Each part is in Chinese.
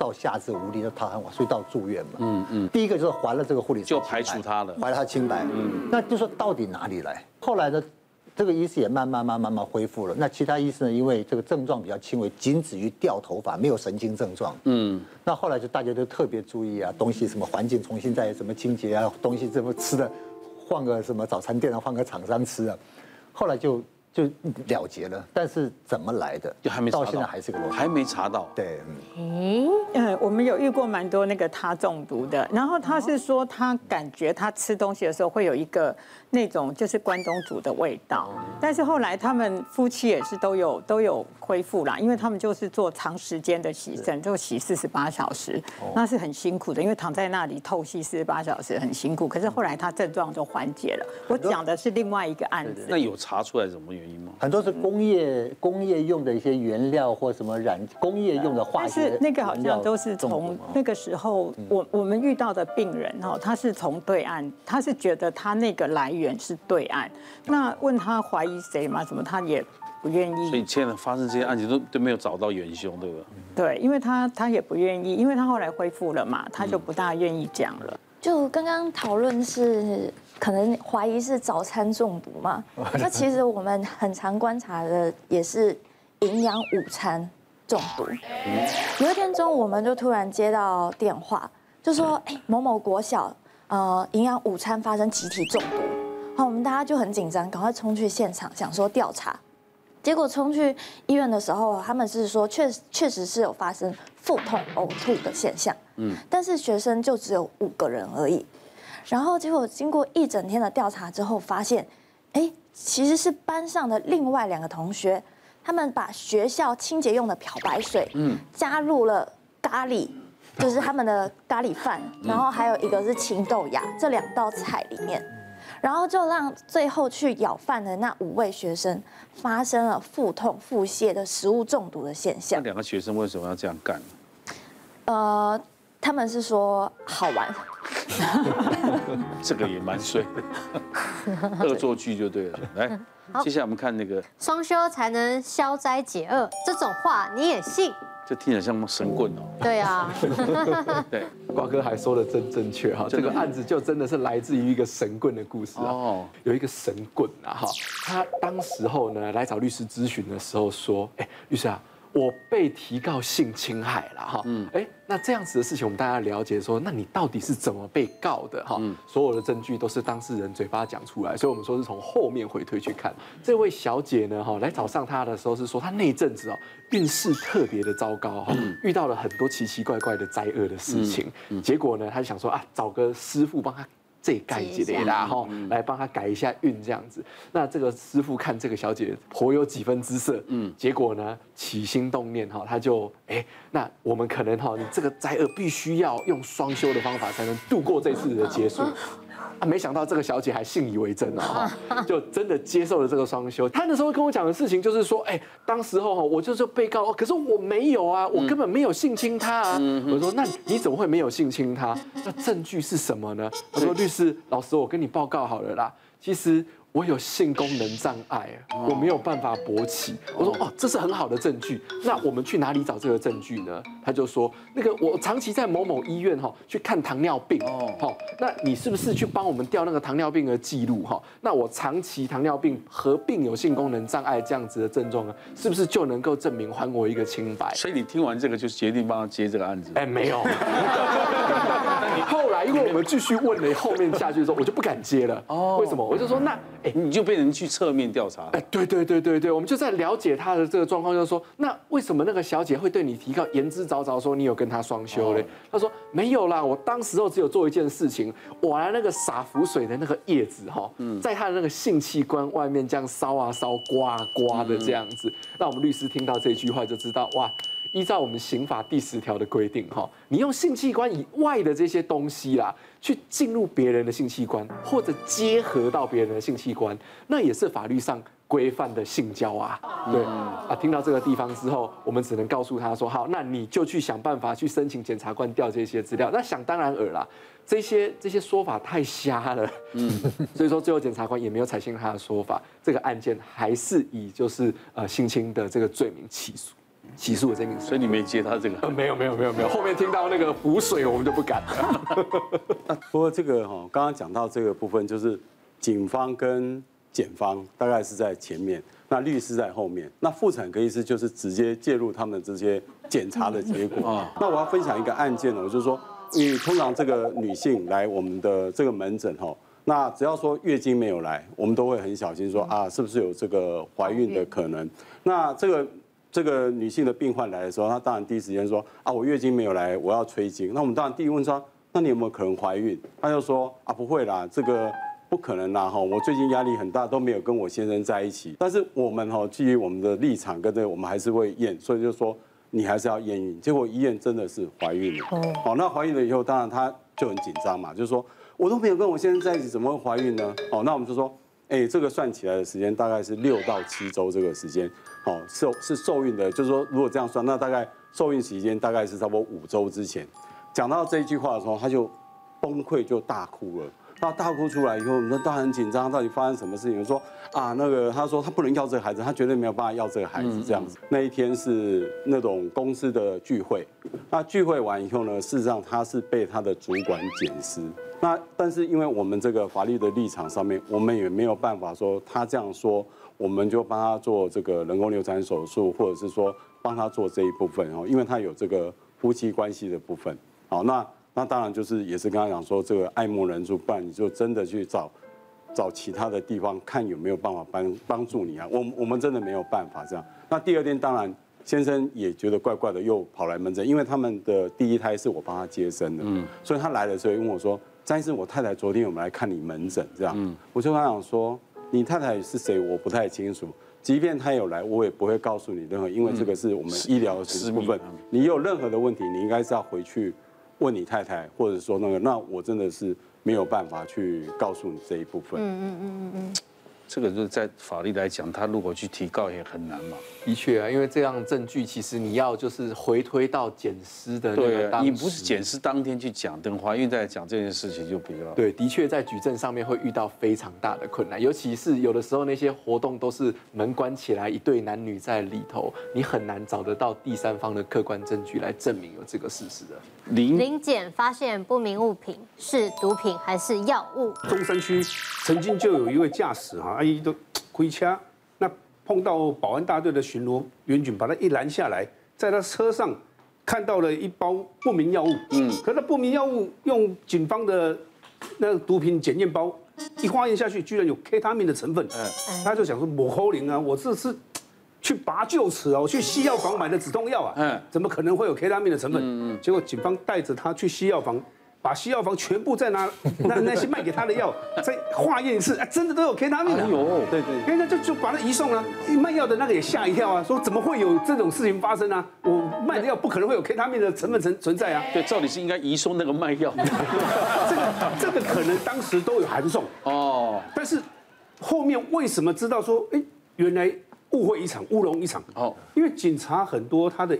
到下肢无力，的他很晚，所以到住院嘛。嗯嗯。第一个就是还了这个护理师就排除他了，还了他清白。嗯。那就说到底哪里来？后来呢，这个医师也慢慢慢慢慢恢复了。那其他医师呢，因为这个症状比较轻微，仅止于掉头发，没有神经症状。嗯。那后来就大家都特别注意啊，东西什么环境重新再什么清洁啊，东西这么吃的，换个什么早餐店啊，换个厂商吃啊，后来就。就了结了，但是怎么来的，就还没查到，到现在还是个谜，还没查到。对，嗯，嗯，我们有遇过蛮多那个他中毒的，然后他是说他感觉他吃东西的时候会有一个。那种就是关东煮的味道，但是后来他们夫妻也是都有都有恢复啦，因为他们就是做长时间的洗肾，就洗四十八小时，那是很辛苦的，因为躺在那里透析四十八小时很辛苦。可是后来他症状就缓解了。我讲的是另外一个案子。那有查出来什么原因吗？很多是工业工业用的一些原料或什么染工业用的化学，但是那个好像都是从那个时候我我们遇到的病人哈，他是从对岸，他是觉得他那个来源。源是对岸，那问他怀疑谁吗？怎么他也不愿意。所以现在发生这些案件都都没有找到元凶，对不对？对，因为他他也不愿意，因为他后来恢复了嘛，他就不大愿意讲了。就刚刚讨论是可能怀疑是早餐中毒嘛？那其实我们很常观察的也是营养午餐中毒。有一天中午我们就突然接到电话，就说哎某某国小呃营养午餐发生集体中毒。好，我们大家就很紧张，赶快冲去现场，想说调查。结果冲去医院的时候，他们是说确确实是有发生腹痛、呕吐的现象。嗯，但是学生就只有五个人而已。然后结果经过一整天的调查之后，发现，哎，其实是班上的另外两个同学，他们把学校清洁用的漂白水，嗯，加入了咖喱，就是他们的咖喱饭，然后还有一个是青豆芽，这两道菜里面。然后就让最后去舀饭的那五位学生发生了腹痛、腹泻的食物中毒的现象。那两个学生为什么要这样干？呃，他们是说好玩。这个也蛮水的，恶作剧就对了。来，接下来我们看那个双休才能消灾解厄，这种话你也信？这听起来像神棍哦。对啊，对，瓜哥还说的真正确哈，这个案子就真的是来自于一个神棍的故事哦。有一个神棍啊哈，他当时候呢来找律师咨询的时候说，哎，律师啊。我被提告性侵害了哈，嗯，哎，那这样子的事情，我们大家了解说，那你到底是怎么被告的哈？所有的证据都是当事人嘴巴讲出来，所以我们说是从后面回推去看。这位小姐呢，哈，来找上她的时候是说，她那阵子哦运势特别的糟糕哈，遇到了很多奇奇怪怪的灾厄的事情，结果呢，她就想说啊，找个师傅帮她。这盖几类啦哈，来帮他改一下运这样子。那这个师傅看这个小姐颇有几分姿色，嗯，结果呢起心动念哈，他就哎，那我们可能哈，你这个灾厄必须要用双修的方法才能度过这次的结束。啊，没想到这个小姐还信以为真啊，就真的接受了这个双休。她那时候跟我讲的事情就是说，哎，当时候哈，我就是被告，可是我没有啊，我根本没有性侵她啊。我说，那你怎么会没有性侵她？那证据是什么呢？她说，律师老师，我跟你报告好了啦，其实。我有性功能障碍，我没有办法勃起。我说哦，这是很好的证据。那我们去哪里找这个证据呢？他就说，那个我长期在某某医院哈去看糖尿病哦，好，那你是不是去帮我们调那个糖尿病的记录哈？那我长期糖尿病合并有性功能障碍这样子的症状呢，是不是就能够证明还我一个清白？所以你听完这个就决定帮他接这个案子？哎，没有。后来因为我们继续问了后面下去的时候，我就不敢接了。哦，为什么？我就说那。哎，你就被人去侧面调查？哎，对对对对对，我们就在了解他的这个状况，就是说，那为什么那个小姐会对你提告，言之凿凿说你有跟他双修嘞？他说没有啦，我当时候只有做一件事情，我拿那个洒浮水的那个叶子哈，在他的那个性器官外面这样烧啊烧，刮啊刮的这样子。那我们律师听到这句话就知道，哇，依照我们刑法第十条的规定哈，你用性器官以外的这些东西啦。去进入别人的性器官，或者结合到别人的性器官，那也是法律上规范的性交啊。对啊，听到这个地方之后，我们只能告诉他说：好，那你就去想办法去申请检察官调这些资料。那想当然尔啦，这些这些说法太瞎了。嗯，所以说最后检察官也没有采信他的说法，这个案件还是以就是呃性侵的这个罪名起诉。洗漱的这个，所以你没接他这个？没有没有没有没有，后面听到那个湖水，我们就不敢了。不过这个哈，刚刚讲到这个部分，就是警方跟检方大概是在前面，那律师在后面，那妇产科医师就是直接介入他们这些检查的结果啊。那我要分享一个案件呢，我就是说，你通常这个女性来我们的这个门诊哈，那只要说月经没有来，我们都会很小心说啊，是不是有这个怀孕的可能？那这个。这个女性的病患来的时候，她当然第一时间说啊，我月经没有来，我要催经。那我们当然第一问说，那你有没有可能怀孕？她就说啊，不会啦，这个不可能啦哈，我最近压力很大，都没有跟我先生在一起。但是我们哈，基于我们的立场跟这个，我们还是会验，所以就说你还是要验孕。结果医院真的是怀孕了。哦。好，那怀孕了以后，当然她就很紧张嘛，就是说我都没有跟我先生在一起，怎么会怀孕呢？哦，那我们就说。哎，这个算起来的时间大概是六到七周这个时间，好受是受孕的，就是说如果这样算，那大概受孕时间大概是差不多五周之前。讲到这一句话的时候，他就崩溃就大哭了。他大哭出来以后，我们说他很紧张，到底发生什么事情？我说啊，那个他说他不能要这个孩子，他绝对没有办法要这个孩子这样子。那一天是那种公司的聚会，那聚会完以后呢，事实上他是被他的主管检视。那但是因为我们这个法律的立场上面，我们也没有办法说他这样说，我们就帮他做这个人工流产手术，或者是说帮他做这一部分哦，因为他有这个夫妻关系的部分。好，那那当然就是也是跟他讲说，这个爱莫能助，不然你就真的去找找其他的地方看有没有办法帮帮助你啊。我我们真的没有办法这样。那第二天当然先生也觉得怪怪的，又跑来门诊，因为他们的第一胎是我帮他接生的，嗯，所以他来的时候问我说。张医生我太太昨天我们来看你门诊，这样，嗯我就跟他讲说，你太太是谁？我不太清楚。即便她有来，我也不会告诉你任何，因为这个是我们医疗的部分。你有任何的问题，你应该是要回去问你太太，或者说那个，那我真的是没有办法去告诉你这一部分。嗯嗯嗯嗯嗯。这个就是在法律来讲，他如果去提告也很难嘛。的确啊，因为这样证据其实你要就是回推到检尸的那个对啊，你不是检尸当天去讲，等怀孕再讲这件事情就比较对。的确在举证上面会遇到非常大的困难，尤其是有的时候那些活动都是门关起来，一对男女在里头，你很难找得到第三方的客观证据来证明有这个事实的。临临检发现不明物品是毒品还是药物？中山区曾经就有一位驾驶哈。阿姨都开车，那碰到保安大队的巡逻员警，把他一拦下来，在他车上看到了一包不明药物。嗯，可是不明药物用警方的那个毒品检验包一化验下去，居然有 K 他命的成分。嗯，他就想说，抹喉灵啊，我这是去拔臼齿啊，我去西药房买的止痛药啊。嗯，怎么可能会有 K 他命的成分？嗯嗯，结果警方带着他去西药房。把西药房全部再拿那那些卖给他的药再化验一次，啊，真的都有 K 他命的。有，对对，那就就把它移送了。卖药的那个也吓一跳啊，说怎么会有这种事情发生啊？我卖的药不可能会有 K 他命的成分存存在啊。对，照理是应该移送那个卖药。这个这个可能当时都有函送哦，但是后面为什么知道说，哎，原来误会一场，乌龙一场哦？因为警察很多他的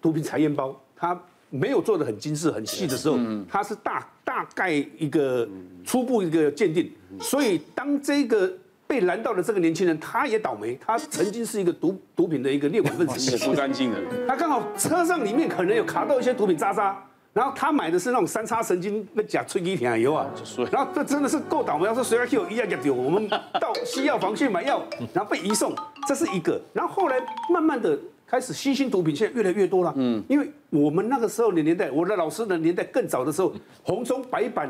毒品采验包，他。没有做的很精致、很细的时候，它是大大概一个初步一个鉴定，所以当这个被拦到的这个年轻人，他也倒霉，他曾经是一个毒毒品的一个列管分子，洗不干净的。他刚好车上里面可能有卡到一些毒品渣渣，然后他买的是那种三叉神经那假吹气艇油啊，然后这真的是够倒霉，要说随便有一样给丢，我们到西药房去买药，然后被移送，这是一个，然后后来慢慢的。开始新兴毒品现在越来越多了，嗯，因为我们那个时候的年代，我的老师的年代更早的时候，红中白板、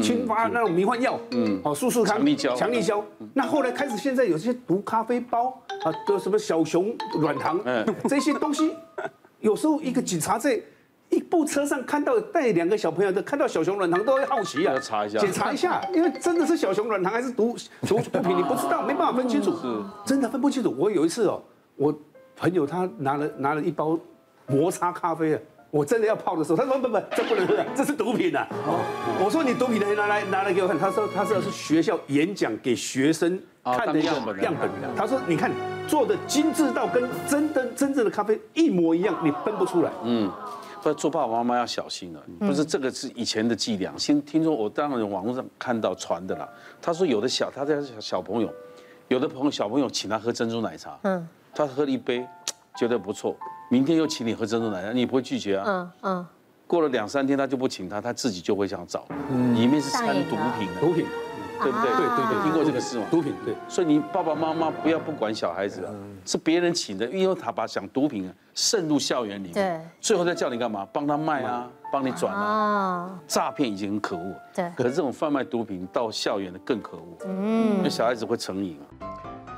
青发那种迷幻药，嗯，好，速速康、强力胶，强力胶。那后来开始现在有些毒咖啡包啊，都什么小熊软糖，嗯，这些东西，有时候一个警察在一部车上看到带两个小朋友的，看到小熊软糖都会好奇啊，查一下，检查一下，因为真的是小熊软糖还是毒毒毒品，你不知道，没办法分清楚，是，真的分不清楚。我有一次哦，我。朋友他拿了拿了一包摩擦咖啡啊，我真的要泡的时候，他说不不不，这不能喝，这是毒品啊。我说你毒品的拿来拿来给我看，他说他说是学校演讲给学生看的样样本。他说你看做的精致到跟真的真正的咖啡一模一样，你分不出来。嗯，不做爸爸妈妈要小心了。不是这个是以前的伎俩，先听说我当然网络上看到传的啦。他说有的小他家小朋友，有的朋友小朋友请他喝珍珠奶茶，嗯。他喝了一杯，觉得不错，明天又请你喝珍珠奶茶，你不会拒绝啊？嗯嗯。过了两三天他就不请他，他自己就会想找，里面是掺毒品的，毒品。对不对？对对对，听过这个事吗？毒品，对。所以你爸爸妈妈不要不管小孩子啊，是别人请的，因为他把想毒品啊渗入校园里面，对，最后再叫你干嘛？帮他卖啊，帮你转啊。诈骗已经很可恶，对。可是这种贩卖毒品到校园的更可恶，嗯，因为小孩子会成瘾啊。